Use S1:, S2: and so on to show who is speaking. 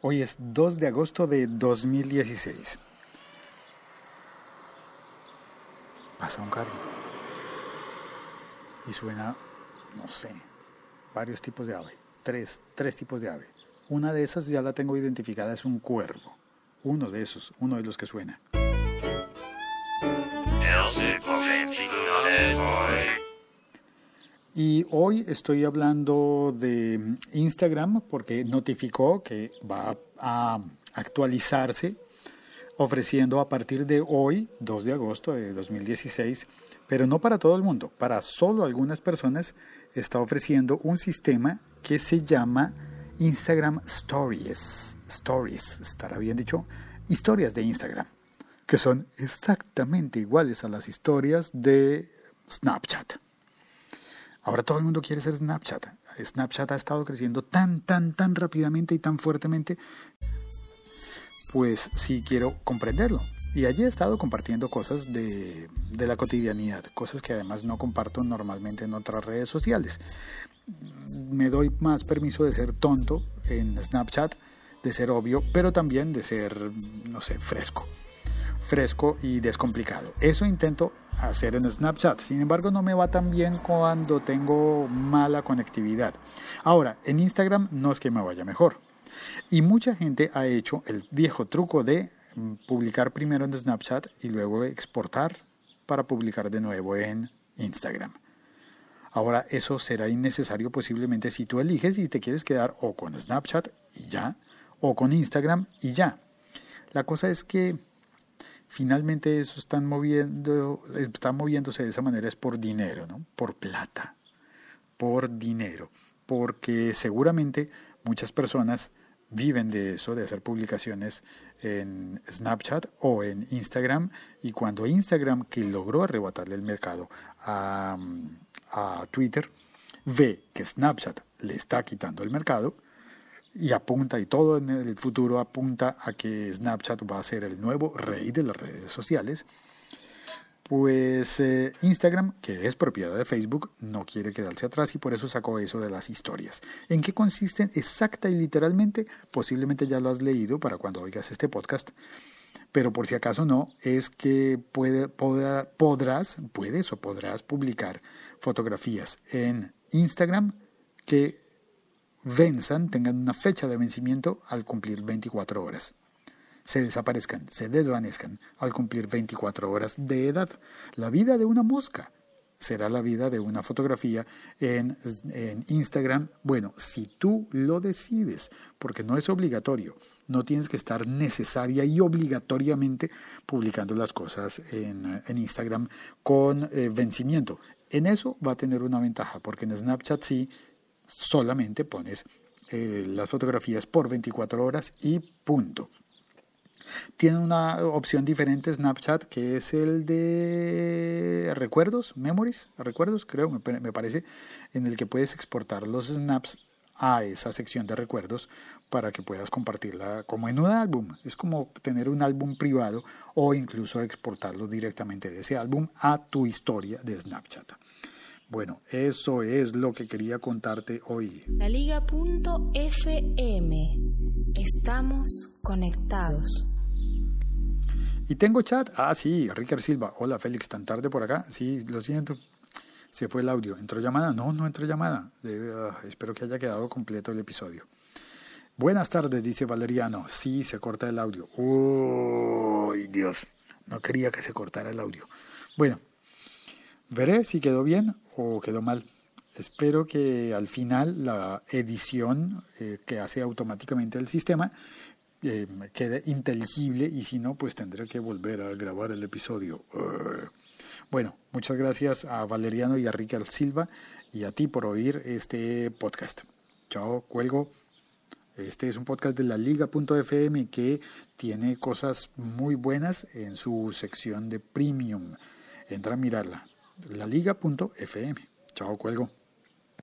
S1: Hoy es 2 de agosto de 2016. Pasa un carro y suena, no sé, varios tipos de ave, tres, tres tipos de ave. Una de esas ya la tengo identificada, es un cuervo. Uno de esos, uno de los que suena. Y hoy estoy hablando de Instagram porque notificó que va a actualizarse ofreciendo a partir de hoy, 2 de agosto de 2016, pero no para todo el mundo, para solo algunas personas, está ofreciendo un sistema que se llama Instagram Stories. Stories, estará bien dicho, historias de Instagram, que son exactamente iguales a las historias de Snapchat. Ahora todo el mundo quiere ser Snapchat. Snapchat ha estado creciendo tan, tan, tan rápidamente y tan fuertemente, pues sí quiero comprenderlo. Y allí he estado compartiendo cosas de, de la cotidianidad, cosas que además no comparto normalmente en otras redes sociales. Me doy más permiso de ser tonto en Snapchat, de ser obvio, pero también de ser, no sé, fresco. Fresco y descomplicado. Eso intento hacer en Snapchat. Sin embargo, no me va tan bien cuando tengo mala conectividad. Ahora, en Instagram no es que me vaya mejor. Y mucha gente ha hecho el viejo truco de mm, publicar primero en Snapchat y luego exportar para publicar de nuevo en Instagram. Ahora eso será innecesario posiblemente si tú eliges y te quieres quedar o con Snapchat y ya, o con Instagram y ya. La cosa es que finalmente eso están moviendo, está moviéndose de esa manera es por dinero, ¿no? Por plata, por dinero, porque seguramente muchas personas viven de eso, de hacer publicaciones en Snapchat o en Instagram, y cuando Instagram, que logró arrebatarle el mercado a, a Twitter, ve que Snapchat le está quitando el mercado, y apunta, y todo en el futuro apunta a que Snapchat va a ser el nuevo rey de las redes sociales, pues eh, Instagram, que es propiedad de Facebook, no quiere quedarse atrás y por eso sacó eso de las historias. ¿En qué consisten exacta y literalmente? Posiblemente ya lo has leído para cuando oigas este podcast, pero por si acaso no, es que podrás, puedes o podrás publicar fotografías en Instagram que venzan, tengan una fecha de vencimiento al cumplir 24 horas. Se desaparezcan, se desvanezcan al cumplir 24 horas de edad. La vida de una mosca será la vida de una fotografía en, en, Instagram. Bueno, si tú lo decides, porque no es obligatorio, no tienes que estar necesaria y obligatoriamente publicando las cosas en, en Instagram con eh, vencimiento. En eso va a tener una ventaja, porque en Snapchat sí solamente pones eh, las fotografías por 24 horas y punto. Tiene una opción diferente Snapchat que es el de recuerdos, memories, recuerdos creo, me, parece, en el que puedes exportar los snaps a esa sección de recuerdos para que puedas compartirla como en un álbum. Es como tener un álbum privado o incluso exportarlo directamente de ese álbum a tu historia de Snapchat. Bueno, eso es lo que quería contarte hoy.
S2: La Liga.fm. Estamos conectados.
S1: ¿Y tengo chat? Ah, sí, Ricardo Silva. Hola, Félix, tan tarde por acá. Sí, lo siento. Se fue el audio. ¿Entró llamada? No, no entró llamada. Ah, espero que haya quedado completo el episodio. Buenas tardes, dice Valeriano. Sí, se corta el audio. Uy, Dios. No quería que se cortara el audio. Bueno, veré si quedó bien o quedó mal. Espero que al final la edición eh, que hace automáticamente el sistema eh, quede inteligible y si no, pues tendré que volver a grabar el episodio. bueno, muchas gracias a Valeriano y a Ricardo Silva y a ti por oír este podcast. Chao, cuelgo. Este es un podcast de la liga.fm que tiene cosas muy buenas en su sección de premium. Entra a mirarla laliga.fm. Chao, cuelgo.